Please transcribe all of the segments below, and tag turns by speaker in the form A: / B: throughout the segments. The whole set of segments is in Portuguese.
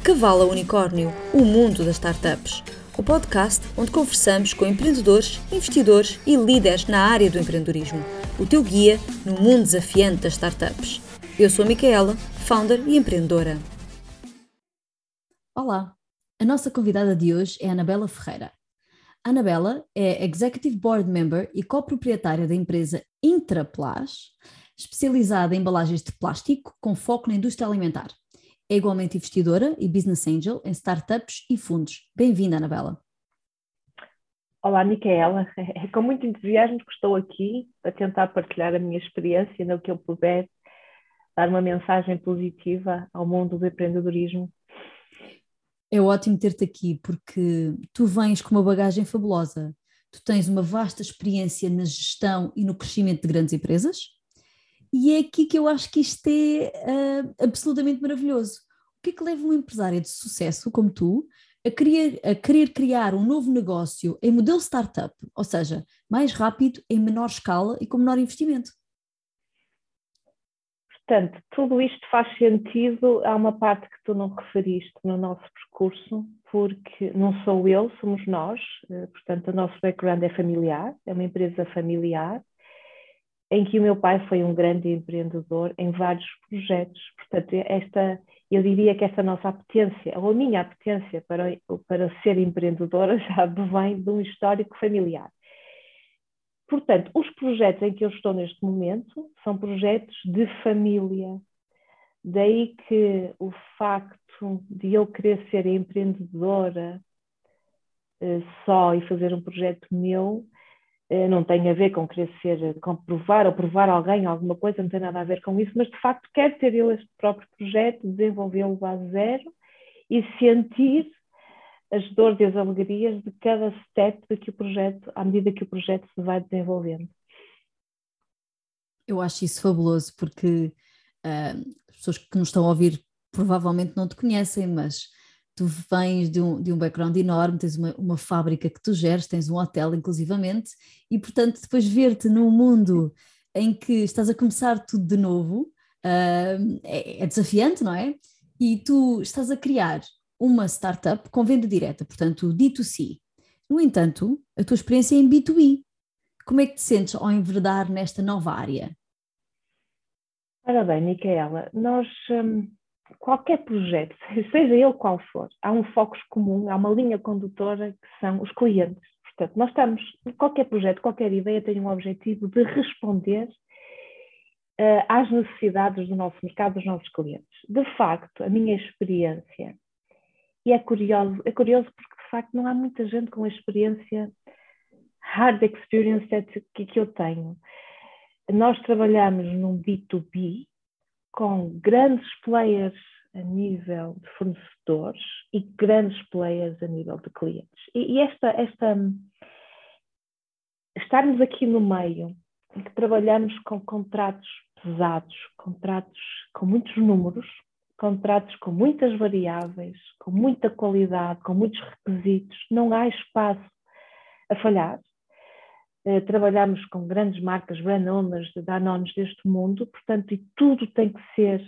A: De Cavalo Unicórnio, o mundo das startups. O podcast onde conversamos com empreendedores, investidores e líderes na área do empreendedorismo. O teu guia no mundo desafiante das startups. Eu sou a Micaela, founder e empreendedora.
B: Olá, a nossa convidada de hoje é Anabela Ferreira. Anabela é Executive Board Member e coproprietária da empresa Intraplas, especializada em embalagens de plástico com foco na indústria alimentar. É igualmente investidora e business angel em startups e fundos. Bem-vinda, Anabela.
C: Olá, Micaela. É com muito entusiasmo que estou aqui a tentar partilhar a minha experiência no que eu puder, dar uma mensagem positiva ao mundo do empreendedorismo.
B: É ótimo ter-te aqui porque tu vens com uma bagagem fabulosa. Tu tens uma vasta experiência na gestão e no crescimento de grandes empresas, e é aqui que eu acho que isto é uh, absolutamente maravilhoso. O que é que leva um empresário de sucesso como tu a querer, a querer criar um novo negócio em modelo startup, ou seja, mais rápido, em menor escala e com menor investimento?
C: Portanto, tudo isto faz sentido. Há uma parte que tu não referiste no nosso percurso, porque não sou eu, somos nós. Eh, portanto, o nosso background é familiar, é uma empresa familiar em que o meu pai foi um grande empreendedor em vários projetos. Portanto, esta, eu diria que esta nossa apetência, ou a minha apetência para, para ser empreendedora já vem de um histórico familiar. Portanto, os projetos em que eu estou neste momento são projetos de família. Daí que o facto de eu querer ser empreendedora eh, só e fazer um projeto meu não tem a ver com querer ser, com provar ou provar alguém alguma coisa, não tem nada a ver com isso, mas de facto quer ter ele este próprio projeto, desenvolvê-lo a zero e sentir as dores e as alegrias de cada step que o projeto, à medida que o projeto se vai desenvolvendo.
B: Eu acho isso fabuloso porque uh, as pessoas que nos estão a ouvir provavelmente não te conhecem, mas tu vens de um, de um background enorme, tens uma, uma fábrica que tu geres, tens um hotel inclusivamente, e portanto depois ver-te num mundo em que estás a começar tudo de novo uh, é, é, desafiante, não é? E tu estás a criar uma startup com venda direta, portanto D2C. No entanto, a tua experiência é em B2B. Como é que te sentes ao enverdar nesta nova área?
C: Ora bem, Micaela, nós... Hum qualquer projeto, seja ele qual for, há um foco comum, há uma linha condutora que são os clientes. Portanto, nós estamos, qualquer projeto, qualquer ideia tem um objetivo de responder uh, às necessidades do nosso mercado, dos nossos clientes. De facto, a minha experiência, e é curioso, é curioso porque de facto não há muita gente com a experiência hard experience que, que eu tenho. Nós trabalhamos num B2B, com grandes players a nível de fornecedores e grandes players a nível de clientes. E, e esta, esta estarmos aqui no meio, em que trabalhamos com contratos pesados, contratos com muitos números, contratos com muitas variáveis, com muita qualidade, com muitos requisitos, não há espaço a falhar. Eh, trabalhamos com grandes marcas, brand owners, Danones deste mundo, portanto, e tudo tem que ser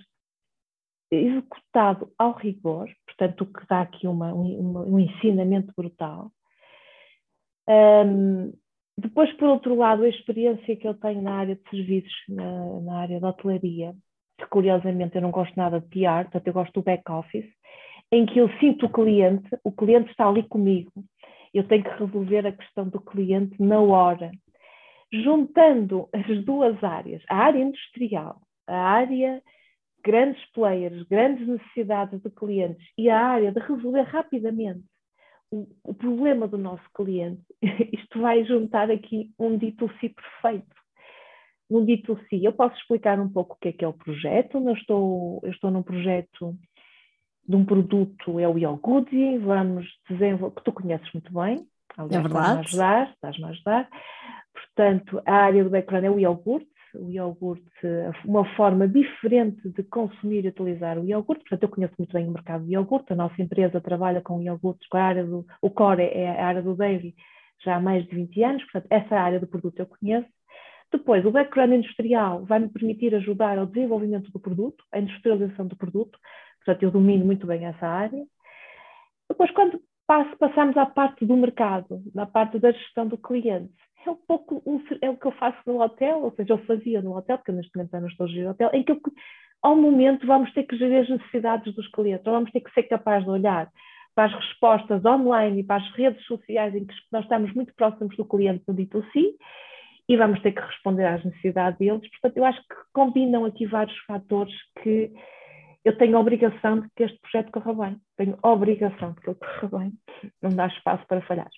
C: executado ao rigor, portanto, o que dá aqui uma, um, ensinamento brutal. Um, depois, por outro lado, a experiência que eu tenho na área de serviços, na, na área da hotelaria, que curiosamente eu não gosto nada de PR, portanto, eu gosto do back-office, em que eu sinto o cliente, o cliente está ali comigo, eu tenho que resolver a questão do cliente na hora. Juntando as duas áreas, a área industrial, a área grandes players, grandes necessidades de clientes e a área de resolver rapidamente o, o problema do nosso cliente, isto vai juntar aqui um dito si perfeito. Um dito si, eu posso explicar um pouco o que é que é o projeto. Eu estou, eu estou num projeto de um produto é o iogurte, vamos desenvolver, que tu conheces muito bem,
B: aliás, é verdade.
C: estás-me a ajudar, estás-me a ajudar. Portanto, a área do background é o iogurte, o iogurte, uma forma diferente de consumir e utilizar o iogurte, portanto eu conheço muito bem o mercado do iogurte, a nossa empresa trabalha com iogurtes, com a área do, o core é a área do dairy já há mais de 20 anos, portanto essa área do produto eu conheço. Depois, o background industrial vai me permitir ajudar ao desenvolvimento do produto, a industrialização do produto, portanto eu domino muito bem essa área. Depois, quando passo, passamos à parte do mercado, na parte da gestão do cliente, é um pouco um, é o que eu faço no hotel, ou seja, eu fazia no hotel, porque neste momento eu não estou a gerir hotel, em que eu, ao momento vamos ter que gerir as necessidades dos clientes, ou vamos ter que ser capazes de olhar para as respostas online e para as redes sociais em que nós estamos muito próximos do cliente no D2C e vamos ter que responder às necessidades deles. Portanto, eu acho que combinam aqui vários fatores que eu tenho a obrigação de que este projeto corra bem. Tenho a obrigação de que ele corra bem. Não dá espaço para falhar.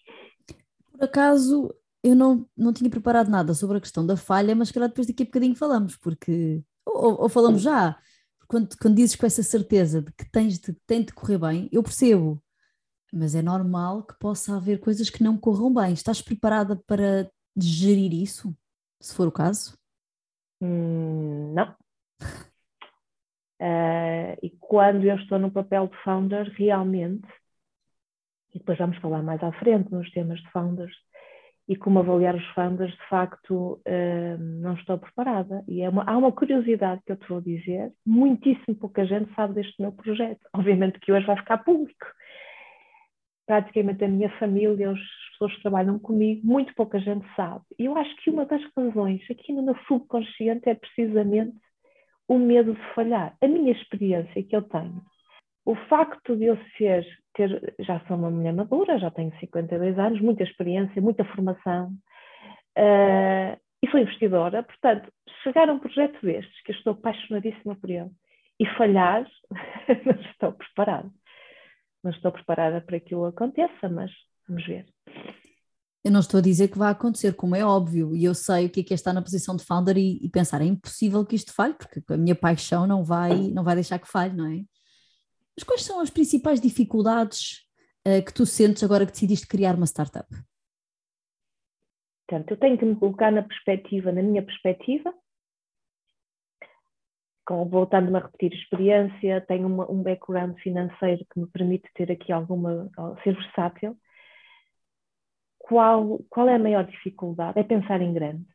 B: Por acaso, eu não, não tinha preparado nada sobre a questão da falha, mas calhar depois daqui a bocadinho falamos, porque. Ou, ou falamos já. Quando, quando dizes com essa certeza de que tens de, tem de correr bem, eu percebo mas é normal que possa haver coisas que não corram bem. Estás preparada para gerir isso, se for o caso?
C: Hum, não. E quando eu estou no papel de founder, realmente, e depois vamos falar mais à frente nos temas de founders, e como avaliar os founders, de facto, uh, não estou preparada. E é uma, há uma curiosidade que eu te vou dizer: muitíssimo pouca gente sabe deste meu projeto. Obviamente que hoje vai ficar público praticamente a minha família, as pessoas que trabalham comigo, muito pouca gente sabe. E eu acho que uma das razões aqui no meu subconsciente é precisamente o medo de falhar. A minha experiência que eu tenho, o facto de eu ser, ter, já sou uma mulher madura, já tenho 52 anos, muita experiência, muita formação, uh, e sou investidora, portanto, chegar a um projeto destes, que eu estou apaixonadíssima por ele, e falhar, não estou preparada não estou preparada para que aquilo aconteça, mas vamos ver.
B: Eu não estou a dizer que vai acontecer, como é óbvio, e eu sei o que é, que é estar na posição de founder e, e, pensar, é impossível que isto falhe, porque a minha paixão não vai, não vai deixar que falhe, não é? Mas quais são as principais dificuldades uh, que tu sentes agora que decidiste criar uma startup?
C: Portanto, eu tenho que me colocar na perspectiva, na minha perspectiva, voltando-me a repetir experiência, tenho uma, um background financeiro que me permite ter aqui alguma, ser versátil. Qual, qual é a maior dificuldade? É pensar em grande.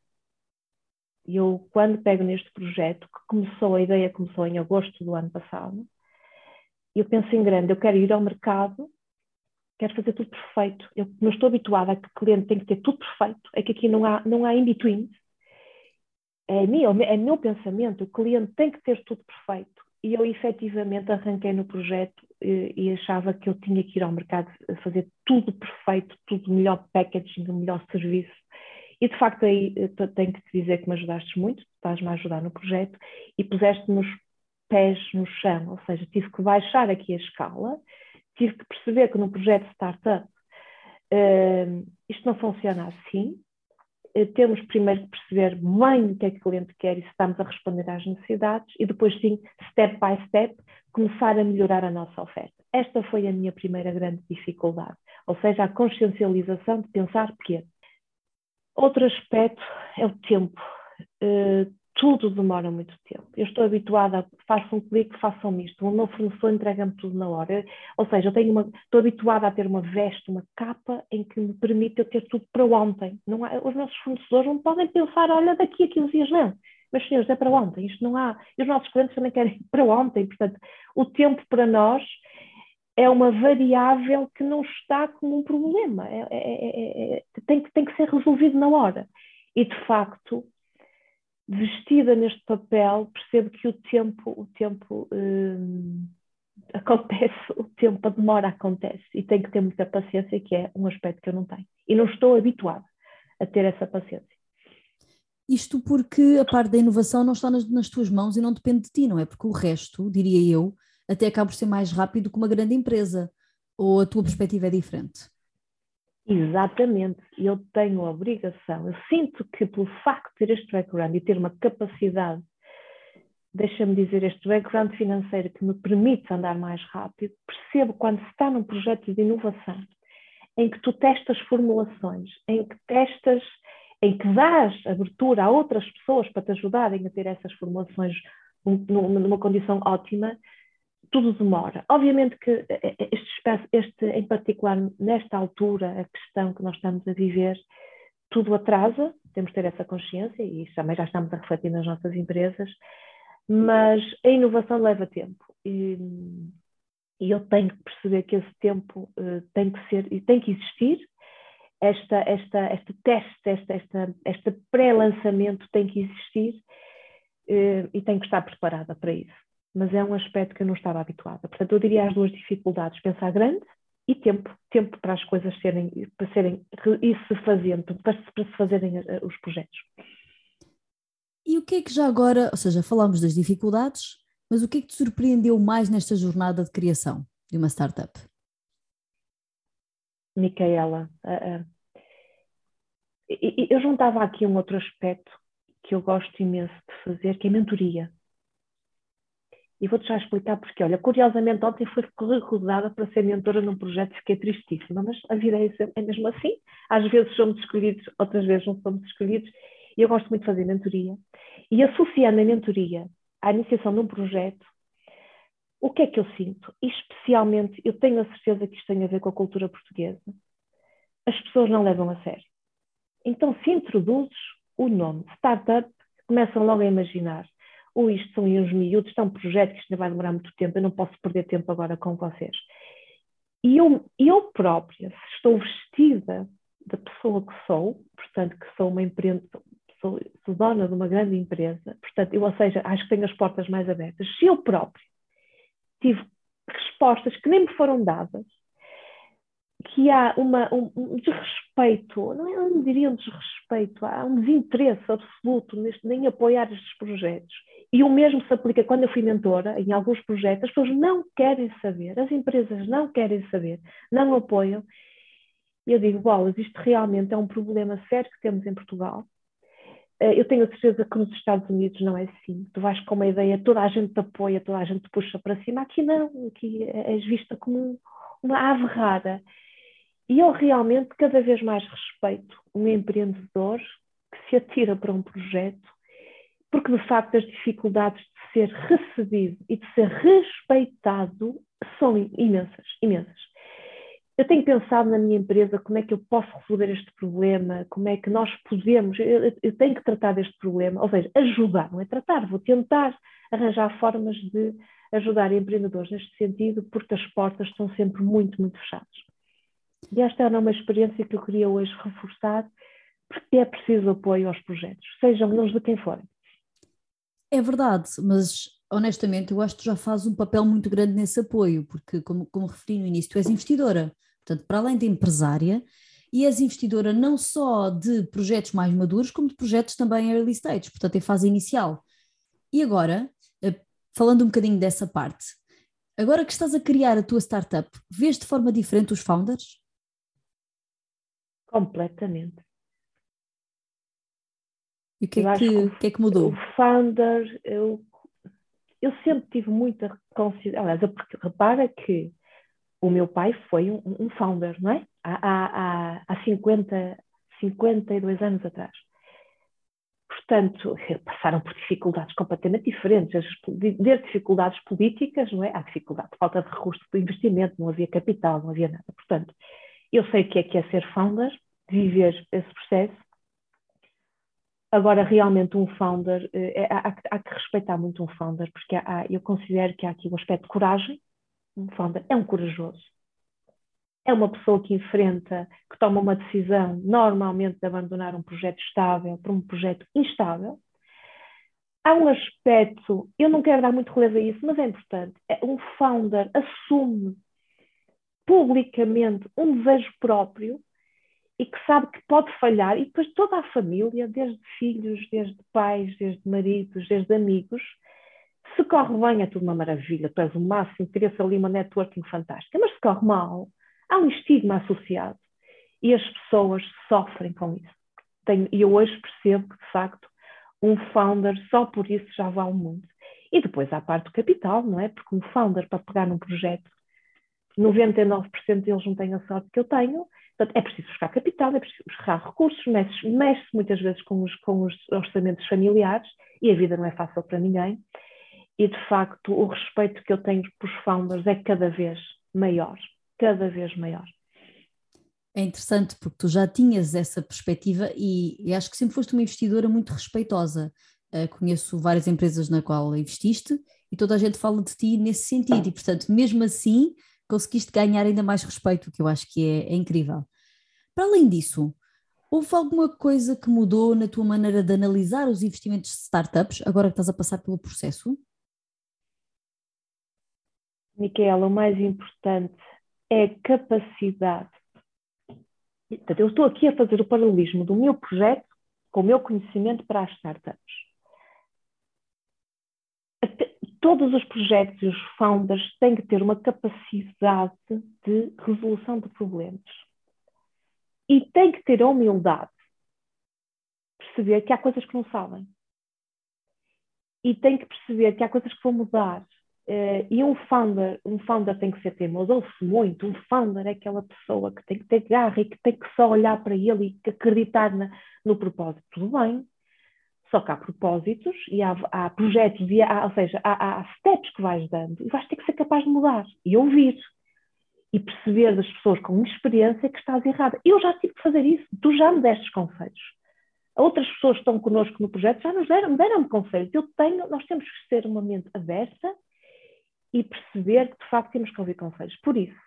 C: Eu, quando pego neste projeto, que começou, a ideia começou em agosto do ano passado, eu penso em grande, eu quero ir ao mercado, quero fazer tudo perfeito. Eu não estou habituada a que o cliente tem que ter tudo perfeito, é que aqui não há, não há in-between é meu, é meu pensamento, o cliente tem que ter tudo perfeito. E eu efetivamente arranquei no projeto e, achava que eu tinha que ir ao mercado fazer tudo perfeito, tudo melhor packaging, o melhor serviço. E de facto aí tenho que te dizer que me ajudaste muito, estás-me a ajudar no projeto e puseste-me os pés no chão, ou seja, tive que baixar aqui a escala, tive que perceber que no projeto startup uh, isto não funciona assim, eh, temos primeiro de perceber bem o que é que o cliente quer e se estamos a responder às necessidades e depois sim, step by step, começar a melhorar a nossa oferta. Esta foi a minha primeira grande dificuldade, ou seja, a consciencialização de pensar que outro aspecto é o tempo. Tudo demora muito tempo. Eu estou habituada faço um clique, façam isto. O meu fornecedor entrega-me tudo na hora. Ou seja, eu tenho uma, estou habituada a ter uma veste, uma capa em que me permite eu ter tudo para ontem. Não há, os nossos fornecedores não podem pensar, olha, daqui a 15 dias não. Mas, senhores, é para ontem. Isto não há. E os nossos clientes também querem para ontem. Portanto, o tempo para nós é uma variável que não está como um problema. É, é, é, é tem, tem que ser resolvido na hora. E, de facto, vestida neste papel, percebo que o tempo, o tempo hum, acontece, o tempo, a demora acontece e tenho que ter muita paciência, que é um aspecto que eu não tenho. E não estou habituada a ter essa paciência.
B: Isto porque a parte da inovação não está nas, nas tuas mãos e não depende de ti, não é? Porque o resto, diria eu, até acaba por ser mais rápido que uma grande empresa. Ou a tua perspectiva é diferente?
C: Exatamente, eu tenho a obrigação, eu sinto que pelo facto de ter este background e ter uma capacidade, deixa-me dizer, este background financeiro que me permite andar mais rápido, percebo quando se está num projeto de inovação, em que tu testas formulações, em que testas, em que dás abertura a outras pessoas para te ajudarem a ter essas formulações numa condição ótima, tudo demora. Obviamente que eh, eh, este, este, em particular, nesta altura, a questão que nós estamos a viver, tudo atrasa, temos de ter essa consciência e também já estamos a refletir nas nossas empresas, mas a inovação leva tempo. E, e eu tenho que perceber que esse tempo uh, tem que ser e tem que existir. Esta, esta, este teste, esta, esta, este pré-lançamento tem que existir uh, e tenho que estar preparada para isso. Mas é um aspecto que eu não estava habituada. Portanto, eu diria as duas dificuldades: pensar grande e tempo, tempo para as coisas serem, para serem e se fazendo, para, para se fazerem eh, os projetos.
B: E o que é que já agora, ou seja, falámos das dificuldades, mas o que é que te surpreendeu mais nesta jornada de criação de uma startup?
C: Micaela, uh, uh, eu juntava aqui um outro aspecto que eu gosto imenso de fazer, que é mentoria. E vou-te já explicar porque, olha, curiosamente ontem fui recordada para ser mentora num projeto e fiquei tristíssima, mas a vida é, é mesmo assim. Às vezes somos escolhidos, outras vezes não somos escolhidos. E eu gosto muito de fazer mentoria. E associando a mentoria à iniciação de um projeto, o que é que eu sinto? E especialmente, eu tenho a certeza que isto tem a ver com a cultura portuguesa. As pessoas não levam a sério. Então, se introduzes o nome startup, começam logo a imaginar ou isto são uns miúdos, isto é um projeto que isto ainda vai demorar muito tempo, eu não posso perder tempo agora com vocês. E eu, eu própria, se estou vestida da pessoa que sou, portanto, que sou uma empresa, sou, sou dona de uma grande empresa, portanto, eu, ou seja, acho que tenho as portas mais abertas, se eu própria tive respostas que nem me foram dadas, que há uma, um, um, desrespeito, não, é, não diria um desrespeito, há um desinteresse absoluto neste, em apoiar estes projetos. E o mesmo se aplica quando eu fui mentora, em alguns projetos, as pessoas não querem saber, as empresas não querem saber, não apoiam. E eu digo, bolas, isto realmente é um problema sério que temos em Portugal. Eh, eu tenho a certeza que nos Estados Unidos não é assim. Tu vais com uma ideia, toda a gente te apoia, toda a gente te puxa para cima. Aqui não, aqui és vista como uma ave rara. E eu realmente cada vez mais respeito um empreendedor que se atira para um projeto porque de facto as dificuldades de ser recebido e de ser respeitado são imensas, imensas. Eu tenho pensado na minha empresa como é que eu posso resolver este problema, como é que nós podemos, eu, eu tenho que tratar deste problema, ou seja, ajudar, não é tratar, vou tentar arranjar formas de ajudar empreendedores neste sentido, porque as portas estão sempre muito, muito fechadas. E esta era uma experiência que eu queria hoje reforçar, porque é preciso apoio aos projetos, sejam eles de quem forem.
B: É verdade, mas honestamente eu acho que já fazes um papel muito grande nesse apoio, porque como, como referi no início, tu és investidora, portanto, para além de empresária, e és investidora não só de projetos mais maduros, como de projetos também early stage, portanto, em fase inicial. E agora, eh, falando um bocadinho dessa parte, agora que estás a criar a tua startup, vês de forma diferente os founders?
C: Completamente.
B: E o que, é que, que, que, é que mudou?
C: O founder, eu, eu sempre tive muita consideração. Aliás, repara que o meu pai foi um, um founder, não é? Há, há, há 50, 52 anos atrás. Portanto, passaram por dificuldades completamente diferentes, desde dificuldades políticas, não é? Há dificuldade, falta de recurso de investimento, não havia capital, não havia nada. Portanto, eu sei o que é que é ser founder, viver esse processo, Agora, realmente, um founder, é, há, há, que respeitar muito um founder, porque há, eu considero que há aqui um aspecto de coragem. Um founder é um corajoso. É uma pessoa que enfrenta, que toma uma decisão, normalmente, de abandonar um projeto estável para um projeto instável. Há um aspecto, eu não quero dar muito relevo a isso, mas é importante. É, um founder assume publicamente um desejo próprio e que sabe que pode falhar, e depois toda a família, desde filhos, desde pais, desde maridos, desde amigos, se corre bem é tudo uma maravilha, tu és o máximo, cria-se ali uma networking fantástica, mas se corre mal, há um estigma associado e as pessoas sofrem com isso. E eu hoje percebo que, de facto, um founder só por isso já vale muito. E depois há a parte do capital, não é? Porque um founder, para pegar num projeto, 99% deles não têm a sorte que eu tenho, Portanto, é preciso buscar capital, é preciso buscar recursos, mexe-se mexe muitas vezes com os, com os orçamentos familiares e a vida não é fácil para ninguém. E, de facto, o respeito que eu tenho por founders é cada vez maior, cada vez maior.
B: É interessante porque tu já tinhas essa perspectiva e, e acho que sempre foste uma investidora muito respeitosa. uh, conheço várias empresas na qual investiste e toda a gente fala de ti nesse sentido, e portanto, mesmo assim, conseguiste ganhar ainda mais respeito, o que eu acho que é, é incrível. Para além disso, houve alguma coisa que mudou na tua maneira de analisar os investimentos de startups, agora que estás a passar pelo processo?
C: Micaela, o mais importante é a capacidade. Eu estou aqui a fazer o paralelismo do meu projeto com o meu conhecimento para as startups. Todos os projetos e os founders têm que ter uma capacidade de resolução de problemas. E têm que ter a humildade de perceber que há coisas que não sabem. E têm que perceber que há coisas que vão mudar Uh, e um founder, um founder tem que ser teimoso, ouve-se muito, um founder é aquela pessoa que tem que ter garra e que tem que só olhar para ele e acreditar na, no propósito. Tudo bem, só que há propósitos e há, há projetos, e há, ou seja, há, há, steps que vais dando e vais ter que ser capaz de mudar e ouvir e perceber das pessoas com experiência que estás errada. Eu já tive que fazer isso, tu já me destes conselhos. Outras pessoas que estão connosco no projeto já nos deram, deram-me conselhos. Eu tenho, nós temos que ser uma mente aberta e perceber que de facto temos que ouvir conselhos. Por isso,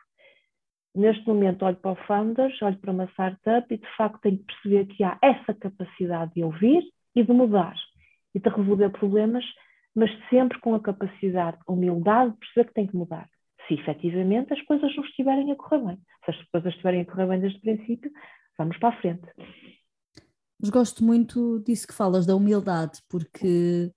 C: neste momento olho para o Founders, olho para uma startup e de facto tenho que perceber que há essa capacidade de ouvir e de mudar e de resolver problemas, mas sempre com a capacidade, a humildade de perceber que tem que mudar. Se efetivamente as coisas não estiverem a correr bem. Se as coisas estiverem a correr bem desde o princípio, vamos para a frente.
B: Mas gosto muito disso que falas, da humildade, porque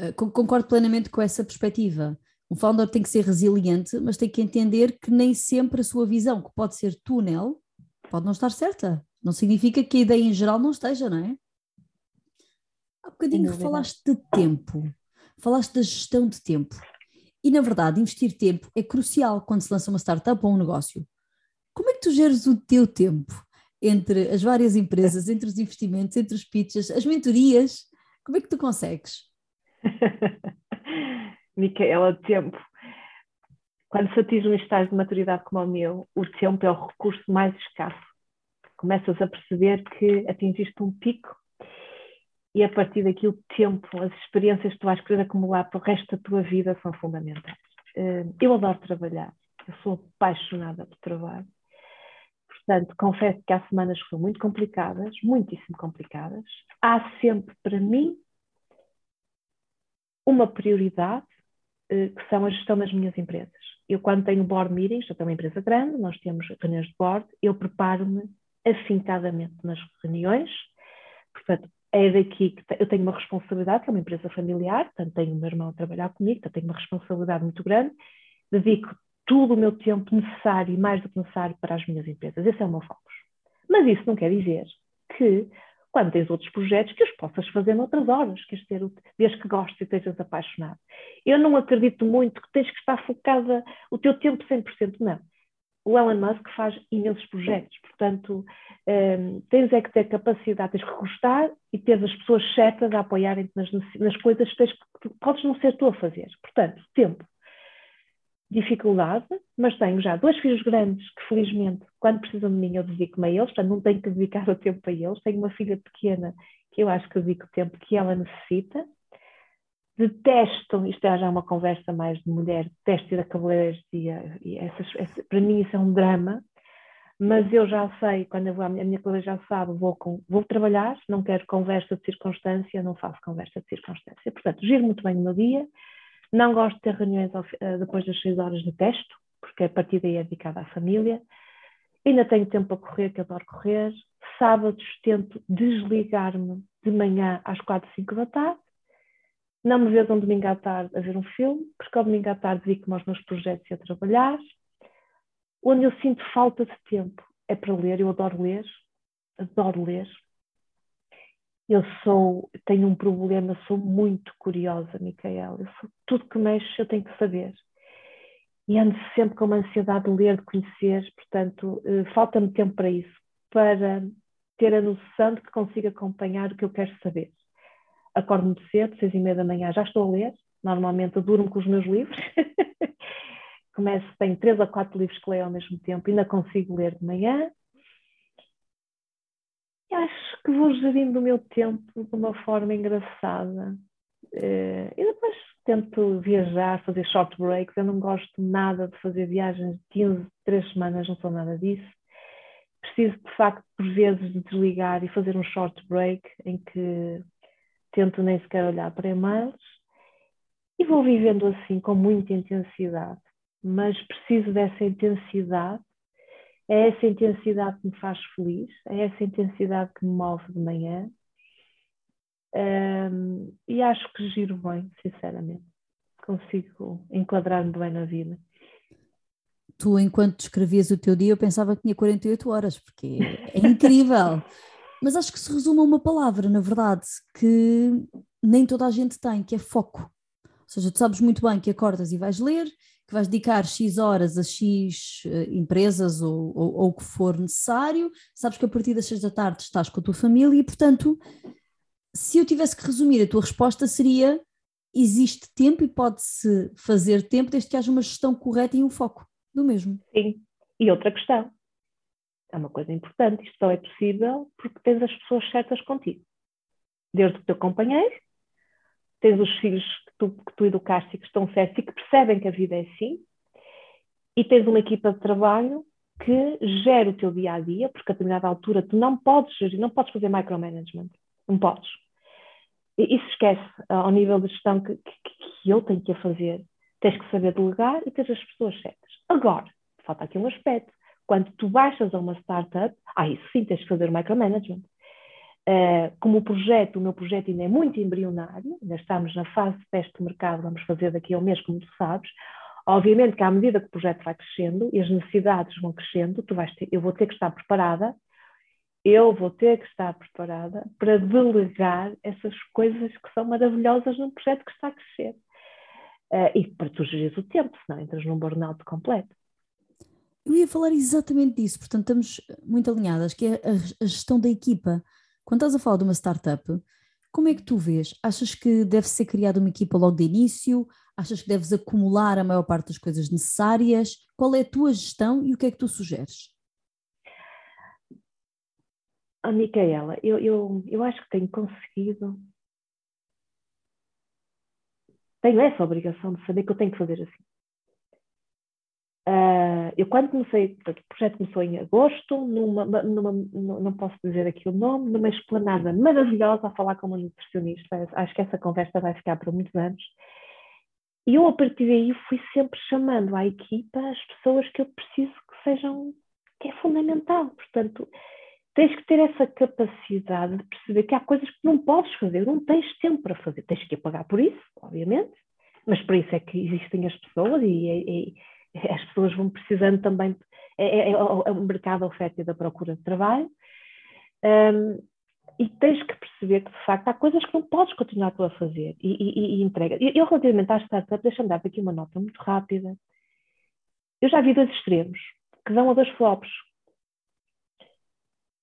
B: uh, concordo plenamente com essa perspectiva. Um founder tem que ser resiliente, mas tem que entender que nem sempre a sua visão, que pode ser túnel, pode não estar certa. Não significa que a ideia em geral não esteja, não é? Há bocadinho que falaste de tempo, falaste da gestão de tempo. E na verdade, investir tempo é crucial quando se lança uma startup ou um negócio. Como é que tu geres o teu tempo entre as várias empresas, entre os investimentos, entre os pitches, as mentorias? Como é que tu consegues?
C: Micaela, tempo. Quando se atinge um estágio de maturidade como o meu, o tempo é o recurso mais escasso. Começas a perceber que atingiste um pico e a partir daqui o tempo, as experiências que tu vais querer acumular para o resto da tua vida são fundamentais. Eh, eu adoro trabalhar, eu sou apaixonada por trabalho. Portanto, confesso que há semanas que são muito complicadas, muitíssimo complicadas. Há sempre para mim uma prioridade eh, que são a gestão das minhas empresas. Eu, quando tenho board meetings, eu tenho uma empresa grande, nós temos reuniões de board, eu preparo-me afincadamente nas reuniões, portanto, é daqui que eu tenho uma responsabilidade, que é uma empresa familiar, portanto, tenho o meu irmão a trabalhar comigo, portanto, tenho uma responsabilidade muito grande, dedico todo o meu tempo necessário e mais do que necessário para as minhas empresas. Esse é o meu foco. Mas isso não quer dizer que quando tens outros projetos, que os possas fazer noutras horas, queres ter, desde que gostes e estejas apaixonado. Eu não acredito muito que tens que estar focada o teu tempo 100%, não. O Elon Musk faz imensos projetos, portanto, um, ehm, tens é que ter capacidade, tens que gostar e ter as pessoas certas a apoiarem-te nas, nas coisas que, tens, que podes não ser tu a fazer. Portanto, tempo dificuldade, mas tenho já dois filhos grandes que, felizmente, quando precisam de mim, eu dedico-me a eles, portanto, não tenho que dedicar o tempo a eles. Tenho uma filha pequena que eu acho que dedico o tempo que ela necessita. Detesto, isto é já uma conversa mais de mulher, detesto ir a cabeleireiros e, essas, essa, para mim isso é um drama, mas eu já sei, quando eu vou, a minha, a colega já sabe, vou, com, vou trabalhar, não quero conversa de circunstância, não faço conversa de circunstância. Portanto, giro muito bem o meu dia, não gosto de ter reuniões eh, depois das seis horas de texto, porque a partir daí é dedicada à família. Ainda tenho tempo para correr, que adoro correr. Sábados tento desligar-me de manhã às quatro, cinco da tarde. Não me vejo um domingo à tarde a ver um filme, porque ao domingo à tarde dedico-me aos meus projetos e a trabalhar. Onde eu sinto falta de tempo é para ler, eu adoro ler, adoro ler. Eu sou, tenho um problema, sou muito curiosa, Micaela. Eu sou, tudo que mexe eu tenho que saber. E ando sempre com uma ansiedade de ler, de conhecer, portanto, eh, falta-me tempo para isso, para ter a noção de que consigo acompanhar o que eu quero saber. Acordo muito cedo, seis e meia da manhã, já estou a ler, normalmente durmo com os meus livros. Começo, tenho três ou quatro livros que leio ao mesmo tempo, ainda consigo ler de manhã, acho que vou gerindo o meu tempo de uma forma engraçada. Uh, e depois tento viajar, fazer short breaks. Eu não gosto nada de fazer viagens de 15, 3 semanas, não sou nada disso. Preciso, de facto, por vezes, de desligar e fazer um short break em que tento nem sequer olhar para e-mails e vou vivendo assim com muita intensidade. Mas preciso dessa intensidade. É essa intensidade que me faz feliz, é essa intensidade que me move de manhã um, e acho que giro bem, sinceramente. Consigo enquadrar-me bem na vida.
B: Tu, enquanto descrevias o teu dia, eu pensava que tinha 48 horas, porque é incrível. Mas acho que se resume a uma palavra, na verdade, que nem toda a gente tem, que é foco. Ou seja, tu sabes muito bem que acordas e vais ler, que vais dedicar X horas a X uh, empresas ou, ou, ou o que for necessário, sabes que a partir das 6 da tarde estás com a tua família e, portanto, se eu tivesse que resumir, a tua resposta seria: existe tempo e pode-se fazer tempo desde que haja uma gestão correta e um foco do mesmo.
C: Sim. E outra questão, é uma coisa importante, isto só é possível porque tens as pessoas certas contigo. Desde o teu companheiro, tens os filhos que tu, que tu educaste e que estão certos e que percebem que a vida é assim, e tens uma equipa de trabalho que gera o teu dia a dia, porque a determinada altura tu não podes gerir, não podes fazer micromanagement, não podes isso esquece ao nível de gestão que, que, que eu tenho que fazer. Tens que saber delegar e ter as pessoas certas. Agora, falta aqui um aspecto. Quando tu baixas a uma startup, ah, isso sim, tens que fazer o micromanagement. Uh, como o projeto, o meu projeto ainda é muito embrionário, ainda estamos na fase de teste de mercado, vamos fazer daqui a um mês, como tu sabes, obviamente que à medida que o projeto vai crescendo e as necessidades vão crescendo, tu vais ter, eu vou ter que estar preparada eu vou ter que estar preparada para delegar essas coisas que são maravilhosas num projeto que está a crescer. Uh, e para tu gerir o tempo, senão entras num burnout completo.
B: Eu ia falar exatamente disso, portanto estamos muito alinhadas, que é a, gestão da equipa. Quando estás a falar de uma startup, como é que tu vês? Achas que deve ser criada uma equipa logo de início? Achas que deves acumular a maior parte das coisas necessárias? Qual é a tua gestão e o que é que tu sugeres?
C: a Micaela, eu, eu, eu acho que tenho conseguido. Tenho essa obrigação de saber que eu tenho que fazer assim. Uh, eu quando comecei, o projeto começou em agosto, numa, numa, não posso dizer aqui o nome, numa esplanada maravilhosa a falar com uma nutricionista. Acho que essa conversa vai ficar por muitos anos. E eu, a partir daí, fui sempre chamando à equipa as pessoas que eu preciso que sejam, que é fundamental. Portanto, tens que ter essa capacidade de perceber que há coisas que não podes fazer, não tens tempo para fazer. Tens que pagar por isso, obviamente, mas por isso é que existem as pessoas e, e as pessoas vão precisando também. É, é, é, o mercado da oferta e da procura de trabalho. Um, e tens que perceber que, de facto, há coisas que não podes continuar tu a fazer e, e, e entrega. Eu, relativamente às startups, deixa-me dar aqui uma nota muito rápida. Eu já vi dois extremos, que dão a dois flops,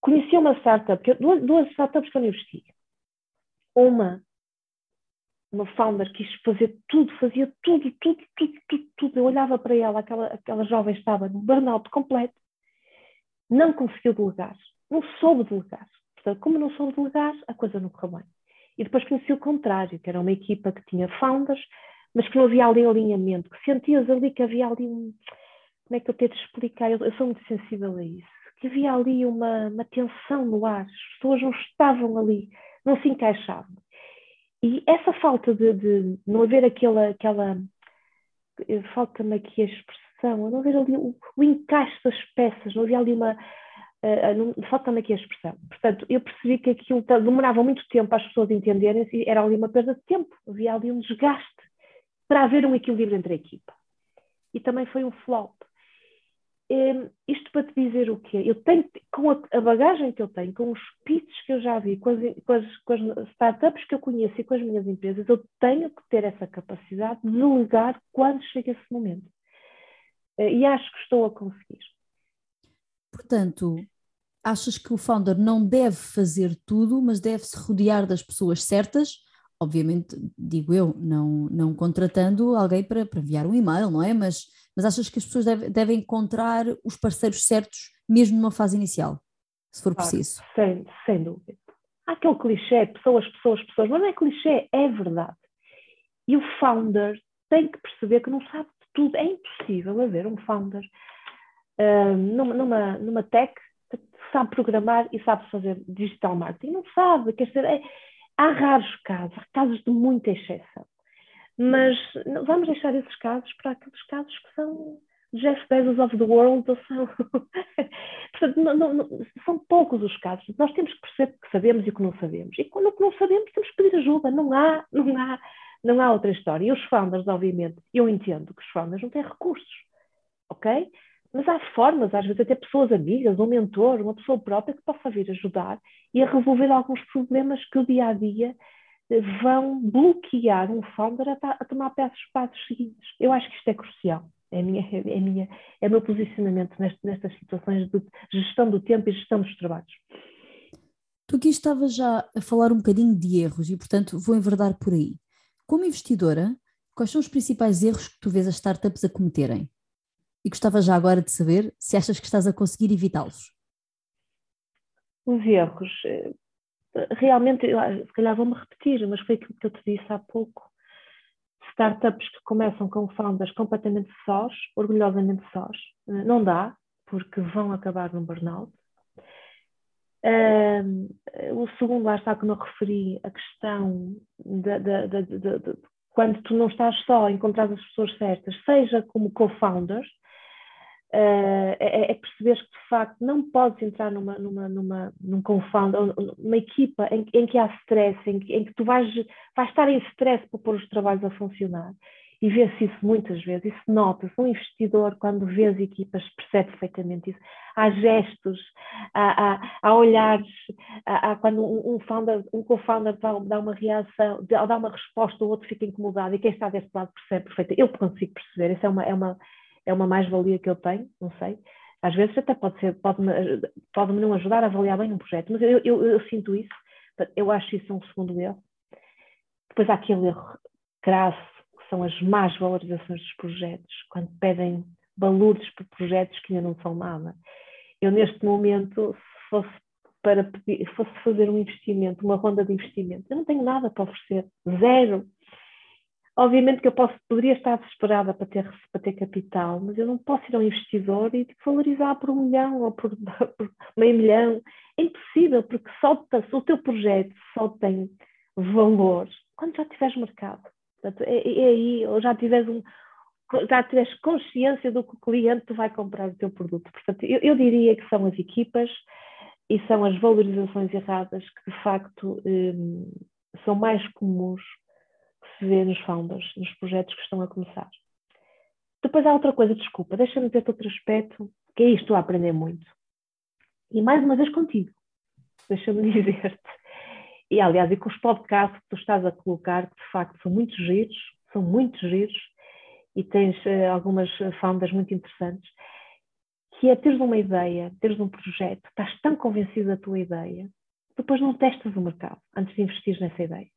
C: conheci uma startup, duas, duas startups que eu investi. Uma, uma founder quis fazer tudo, fazia tudo, tudo, tudo, tudo, tudo. Eu olhava para ela, aquela, aquela jovem estava no burnout completo, não conseguiu delegar, não soube delegar. Portanto, como não soube delegar, a coisa não correu bem. E depois conheci o contrário, que era uma equipa que tinha founders, mas que não havia ali alinhamento, que sentias ali que havia ali um. Como é que eu tenho de explicar? Eu, eu sou muito sensível a isso que havia ali uma, uma tensão no ar, as pessoas não estavam ali, não se encaixavam. E essa falta de, de não haver aquela, aquela falta-me aqui a expressão, não haver ali o, o, encaixe das peças, não havia ali uma. Uh, falta-me aqui a expressão. Portanto, eu percebi que aquilo demorava muito tempo as pessoas entenderem e era ali uma perda de tempo, havia ali um desgaste para haver um equilíbrio entre a equipa. E também foi um flop. Um, isto para te dizer o quê? Eu tenho, com a, a, bagagem que eu tenho, com os pitches que eu já vi, com as, com, as, com as, startups que eu conheço e com as minhas empresas, eu tenho que ter essa capacidade de delegar quando chega esse momento. Uh, e acho que estou a conseguir.
B: Portanto, achas que o founder não deve fazer tudo, mas deve se rodear das pessoas certas? Obviamente, digo eu, não, não contratando alguém para, para enviar um e-mail, não é? Mas mas achas que as pessoas deve, devem encontrar os parceiros certos mesmo numa fase inicial? se for claro, preciso.
C: Sem, sem dúvida. Há aquele clichê, pessoas, pessoas, pessoas, mas não é clichê, é verdade. E o founder tem que perceber que não sabe de tudo. É impossível haver um founder uh, numa, numa, numa tech que sabe programar e sabe fazer digital marketing. Não sabe, quer dizer, é, há raros casos, há casos de muita exceção. Mas vamos deixar esses casos para aqueles casos que são Jeff Bezos of the world, ou são... Portanto, não, não, são poucos os casos. Nós temos que perceber o que sabemos e o que não sabemos. E quando o que não sabemos, temos que pedir ajuda. Não há, não há, não há outra história. E os founders, obviamente, eu entendo que os founders não têm recursos, ok? Mas há formas, às vezes até pessoas amigas, um mentor, uma pessoa própria que possa vir ajudar e a resolver alguns problemas que o dia a dia vão bloquear um founder a, a tomar passos, passos seguintes. Eu acho que isto é crucial. É, minha, é, minha, é o meu posicionamento nestas situações de gestão do tempo e gestão dos trabalhos.
B: Tu aqui estavas já a falar um bocadinho de erros e, portanto, vou enverdar por aí. Como investidora, quais são os principais erros que tu vês as startups a cometerem? E gostava já agora de saber se achas que estás a conseguir evitá-los.
C: Os erros, realmente, se calhar vou-me repetir, mas foi aquilo que eu te disse há pouco startups que começam com founders completamente sós, orgulhosamente sós, eh, não dá, porque vão acabar no burnout. Um, o segundo, lá está que eu referi, a questão de, quando tu não estás só encontrar as pessoas certas, seja como co-founders, Uh, é, é perceber que de facto não podes entrar numa, numa, numa, num confound, numa equipa em, em que há stress, em que, em que tu vais, vais estar em stress para pôr os trabalhos a funcionar. E vê-se isso muitas vezes, isso nota-se. Um investidor, quando vê as equipas, percebe perfeitamente isso. Há gestos, há, há, há olhares, há, quando um, founder, um co-founder dá uma reação, dá uma resposta, o outro fica incomodado, e quem está deste lado percebe perfeitamente. Eu consigo perceber, isso é uma, é uma, é uma mais-valia que eu tenho, não sei. Às vezes até pode ser, pode-me pode não ajudar a avaliar bem um projeto, mas eu, eu, eu, sinto isso, eu acho isso um segundo erro. Depois há aquele erro crasso, que são as más valorizações dos projetos, quando pedem valores por projetos que ainda não são nada. Eu neste momento, se fosse para pedir, fosse fazer um investimento, uma ronda de investimento, eu não tenho nada para oferecer, zero. Obviamente que eu posso, poderia estar desesperada para ter, para ter capital, mas eu não posso ir ao investidor e valorizar por um milhão ou por, por meio milhão. É impossível, porque só o teu projeto só tem valor quando já tiveres mercado. Portanto, é, é aí, ou já tiveres um, já tiveres consciência do que o cliente vai comprar o teu produto. Portanto, eu, eu, diria que são as equipas e são as valorizações erradas que de facto hum, são mais comuns se vê nos founders, nos projetos que estão a começar. Depois há outra coisa, desculpa, deixa-me dizer outro aspecto, que é isto a aprender muito. E mais uma vez contigo, deixa-me dizer-te. E aliás, e com os podcasts que tu estás a colocar, que de facto são muito giros, são muito giros, e tens uh, algumas founders muito interessantes, que é teres uma ideia, teres um projeto, estás tão convencido da tua ideia, depois não testas o mercado antes de investir nessa ideia.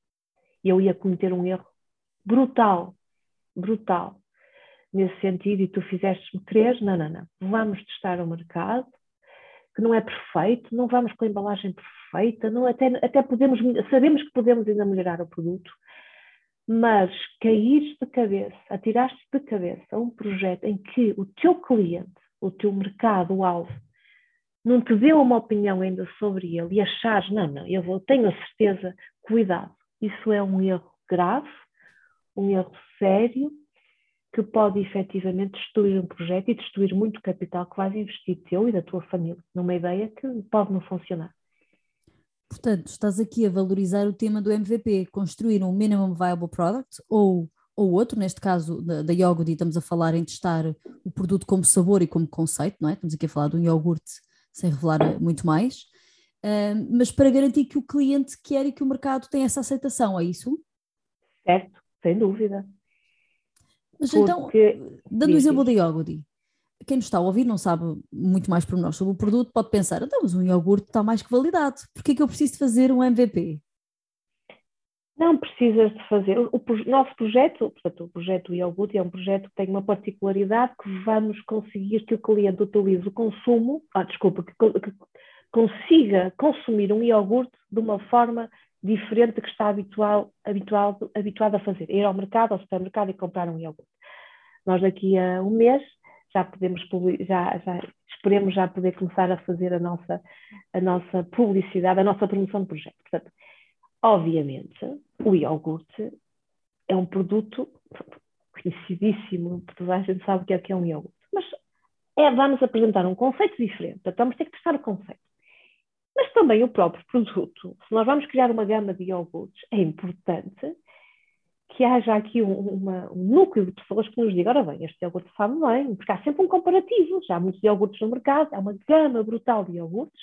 C: Eu ia cometer um erro brutal, brutal nesse sentido, e tu fizeste-me crer, não, não, não, vamos testar o mercado, que não é perfeito, não vamos com a embalagem perfeita, não, até, até podemos, sabemos que podemos ainda melhorar o produto, mas caíres de cabeça, atiraste de cabeça a um projeto em que o teu cliente, o teu mercado, o alvo, não te deu uma opinião ainda sobre ele e achares, não, não, eu vou, tenho a certeza, cuidado, isso é um erro grave, um erro sério, que pode efetivamente destruir um projeto e destruir muito capital que vais investir teu e da tua família numa ideia que pode não funcionar.
B: Portanto, estás aqui a valorizar o tema do MVP, construir um minimum viable product ou, ou outro, neste caso da, da Yogurt, estamos a falar em testar o produto como sabor e como conceito, não é? Estamos aqui a falar de um iogurte sem revelar muito mais, uh, mas para garantir que o cliente quer e que o mercado tem essa aceitação, é isso?
C: Certo, sem dúvida.
B: Mas então, Porque... então, dando o exemplo da iogurte, quem nos está a ouvir não sabe muito mais por nós sobre o produto, pode pensar, então, mas um iogurte está mais que validado, por que é que eu preciso de fazer um MVP?
C: Não precisas de fazer. O, o nosso projeto, portanto, o projeto iogurte é um projeto que tem uma particularidade que vamos conseguir que o cliente utilize o consumo, ah, desculpa, que, que consiga consumir um iogurte de uma forma diferente que está habitual, habitual, habituado a fazer. Ir ao mercado, ao supermercado e comprar um iogurte. Nós daqui a um mês já podemos, já, já esperemos já poder começar a fazer a nossa, a nossa publicidade, a nossa promoção de projeto. Portanto, obviamente, o iogurte é um produto conhecidíssimo, toda a gente sabe o que é, que é um iogurte. Mas é, vamos apresentar um conceito diferente, então vamos ter que testar o conceito. Mas também o próprio produto. Se nós vamos criar uma gama de iogurtes, é importante que haja aqui um, uma, um núcleo de pessoas que nos digam, ora bem, este iogurte sabe bem, porque há sempre um comparativo, já há muitos iogurtes no mercado, há uma gama brutal de iogurtes,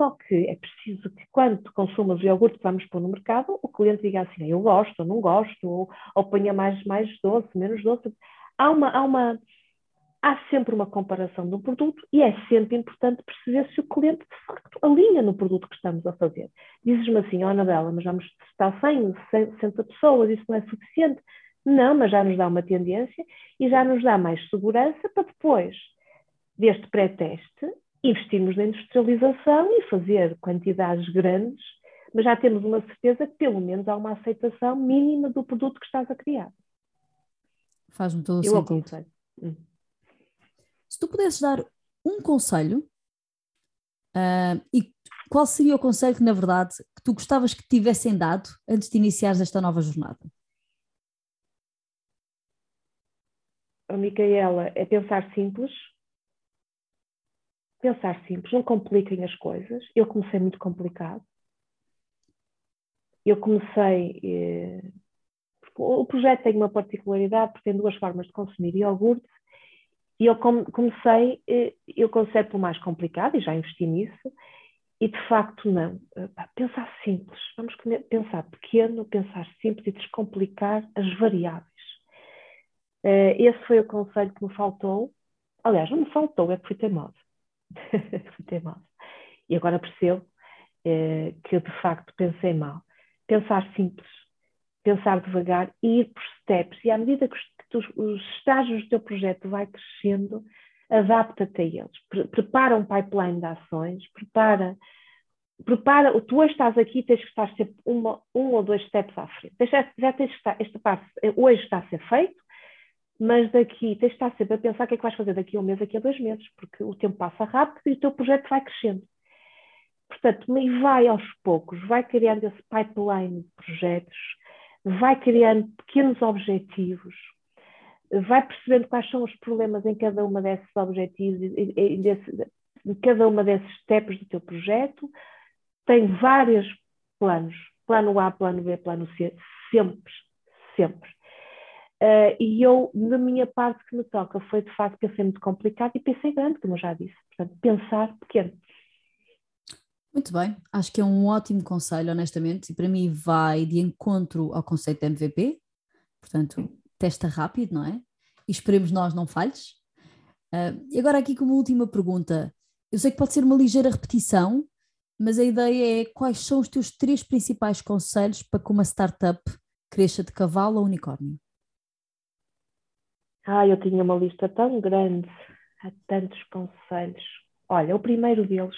C: só que é preciso que quando consumas o iogurte que vamos pôr no mercado, o cliente diga assim, eu gosto, ou não gosto, ou, ou ponha mais, mais doce, menos doce. Há uma, há uma, há sempre uma comparação do produto e é sempre importante perceber se o cliente de facto alinha no produto que estamos a fazer. Dizes-me assim, oh, Anabela, mas vamos testar 100, 60 pessoas, isso não é suficiente? Não, mas já nos dá uma tendência e já nos dá mais segurança para depois deste pré-teste investirmos na industrialização e fazer quantidades grandes, mas já temos uma certeza que pelo menos há uma aceitação mínima do produto que estás a criar.
B: Faz-me todo o sentido. Aconselho. Se tu pudesses dar um conselho, uh, e qual seria o conselho que, na verdade, que tu gostavas que tivessem dado antes de iniciares esta nova jornada?
C: A Micaela, é pensar simples. Pensar simples, não compliquem as coisas. Eu comecei muito complicado. Eu comecei. Eh, o projeto tem uma particularidade, porque tem duas formas de consumir iogurte e eu comecei, eh, eu pelo mais complicado e já investi nisso, e de facto não. Eh, pensar simples, vamos pensar pequeno, pensar simples e descomplicar as variáveis. Eh, esse foi o conselho que me faltou. Aliás, não me faltou, é que fui teimosa. fui teimosa. E agora percebo que de facto pensei mal. Pensar simples, pensar devagar e ir por steps. E à medida que os, os estágios do teu projeto vai crescendo, adapta-te a eles. Pre prepara um pipeline de ações, prepara, prepara, tu hoje estás aqui tens que estar sempre uma, um ou dois steps à frente. Já, já tens que estar, esta parte hoje está a ser feito, mas daqui tens que estar sempre a pensar o que é que vais fazer daqui a um mês, daqui a dois meses, porque o tempo passa rápido e o teu projeto vai crescendo. Portanto, e vai aos poucos, vai criando esse pipeline de projetos, vai criando pequenos objetivos, vai percebendo quais são os problemas em cada uma desses objetivos, em, em cada uma desses steps do teu projeto, tem vários planos, plano A, plano B, plano C, sempre, sempre. Uh, e eu, na minha parte que me toca, foi de facto pensei muito complicado e pensei grande, como eu já disse. Portanto, pensar pequeno.
B: Muito bem, acho que é um ótimo conselho, honestamente, e para mim vai de encontro ao conceito de MVP. Portanto, testa rápido, não é? E esperemos nós não falhes. Uh, e agora aqui como última pergunta, eu sei que pode ser uma ligeira repetição, mas a ideia é quais são os teus três principais conselhos para que uma startup cresça de cavalo a unicórnio?
C: Ah, eu tinha uma lista tão grande, há tantos conselhos. Olha, o primeiro deles,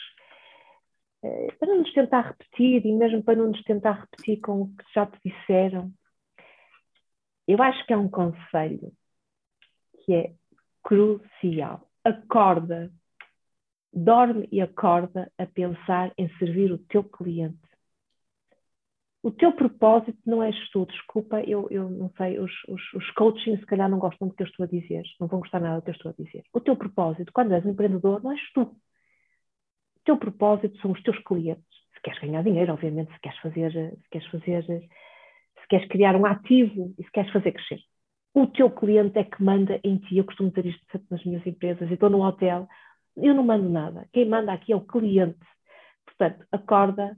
C: para não nos tentar repetir e mesmo para não nos tentar repetir com o que já te disseram, eu acho que é um conselho que é crucial. Acorda, dorme e acorda a pensar em servir o teu cliente. O teu propósito não és tu, desculpa, eu, eu não sei, os, os, os coaching se calhar não gostam do que eu estou a dizer, não vão gostar nada do que eu estou a dizer. O teu propósito, quando és um empreendedor, não és tu. Teu propósito são os teus clientes. Se queres ganhar dinheiro, obviamente, se queres fazer, se queres fazer queres criar um ativo e se queres fazer crescer. O teu cliente é que manda em ti. Eu costumo dizer isto sempre nas minhas empresas. Eu estou num hotel, eu não mando nada. Quem manda aqui é o cliente. Portanto, acorda,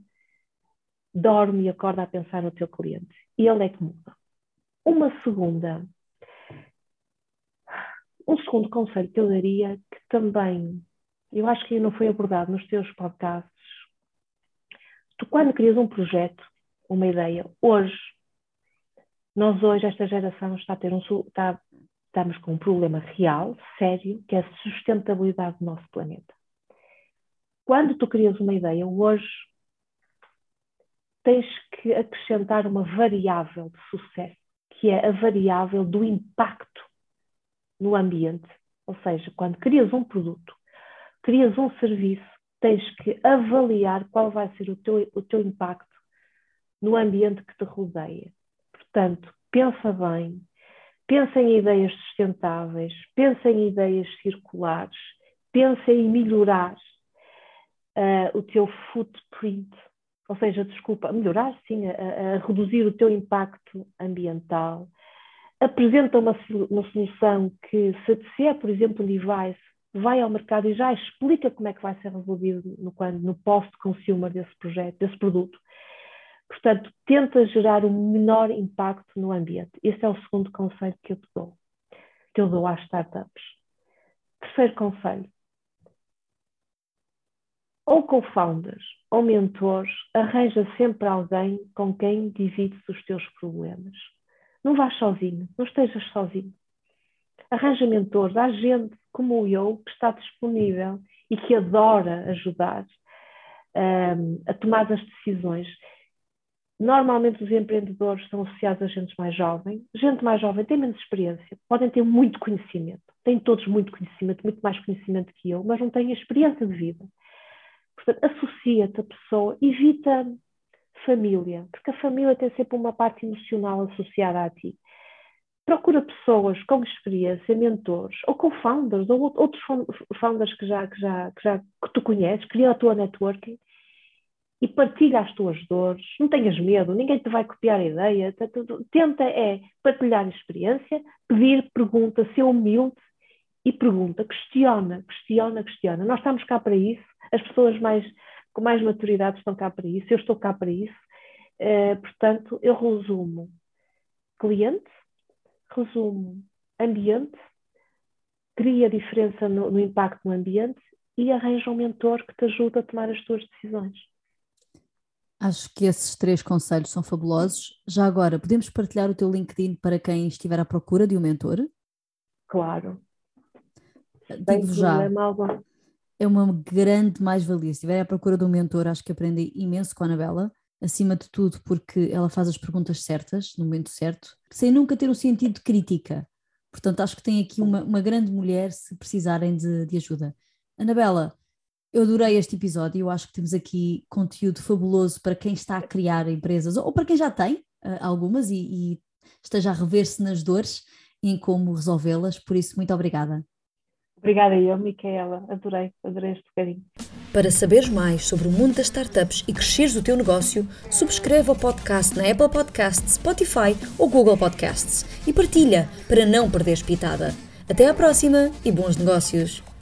C: dorme e acorda a pensar no teu cliente. E ele é que muda. Uma segunda, um segundo conselho que eu daria, que também, eu acho que não foi abordado nos teus podcasts. Tu, quando crias um projeto, uma ideia, hoje nós hoje, esta geração, está a ter um, está, estamos com um problema real, sério, que é a sustentabilidade do nosso planeta. quando tu crias uma ideia, hoje tens que acrescentar uma variável de sucesso, que é a variável do impacto no ambiente. Ou seja, quando crias um produto, crias um serviço, tens que avaliar qual vai ser o teu, o teu impacto no ambiente que te rodeia. Portanto, pensa bem, pensa em ideias sustentáveis, pensa em ideias circulares, pensa em melhorar uh, o teu footprint, ou seja, desculpa, melhorar sim, a, a, reduzir o teu impacto ambiental. Apresenta uma, uma solução que, se, se é, por exemplo, um device, vai ao mercado e já explica como é que vai ser resolvido no, no post-consumer desse projeto, desse produto. Portanto, tenta gerar um menor impacto no ambiente. Esse é o segundo conselho que eu te dou, que eu dou às startups. Terceiro conselho. Ou co-founders ou mentores, arranja sempre alguém com quem divides os teus problemas. Não vás sozinho, não estejas sozinho. Arranja mentores, há gente como eu que está disponível e que adora ajudar um, a tomar as decisões. Normalmente os empreendedores estão associados a gente mais jovem. Gente mais jovem tem menos experiência, podem ter muito conhecimento, têm todos muito conhecimento, muito mais conhecimento que eu, mas não têm experiência de vida. Portanto, associa-te a pessoa, evita família, porque a família tem sempre uma parte emocional associada a ti. Procura pessoas com experiência, mentores, ou com founders, ou outros founders que já, que já, que já que tu conheces, cria a tua networking e partilha as tuas dores, não tenhas medo, ninguém te vai copiar a ideia, tenta é partilhar experiência, pedir, pergunta, ser humilde e pergunta, questiona, questiona, questiona. Nós estamos cá para isso, as pessoas mais, com mais maturidade estão cá para isso, eu estou cá para isso. Uh, portanto, eu resumo cliente, resumo ambiente, cria diferença no, no impacto no ambiente e arranja um mentor que te ajude a tomar as tuas decisões.
B: Acho que esses três conselhos são fabulosos. Já agora, podemos partilhar o teu LinkedIn para quem estiver à procura de um mentor?
C: Claro.
B: Digo já, é uma grande mais-valia. Se estiver à procura de um mentor, acho que aprendi imenso com a Anabela. Acima de tudo, porque ela faz as perguntas certas, no momento certo, sem nunca ter um sentido de crítica. Portanto, acho que tem aqui uma, uma grande mulher se precisarem de, de ajuda. Anabela, eu adorei este episódio. Eu acho que temos aqui conteúdo fabuloso para quem está a criar empresas ou para quem já tem uh, algumas e, e esteja a rever-se nas dores e em como resolvê-las. Por isso, muito obrigada.
C: Obrigada eu, Micaela. Adorei, adorei este bocadinho.
A: Para saberes mais sobre o mundo das startups e cresceres o teu negócio, subscreve o podcast na Apple Podcasts, Spotify ou Google Podcasts e partilha para não perderes pitada. Até à próxima e bons negócios!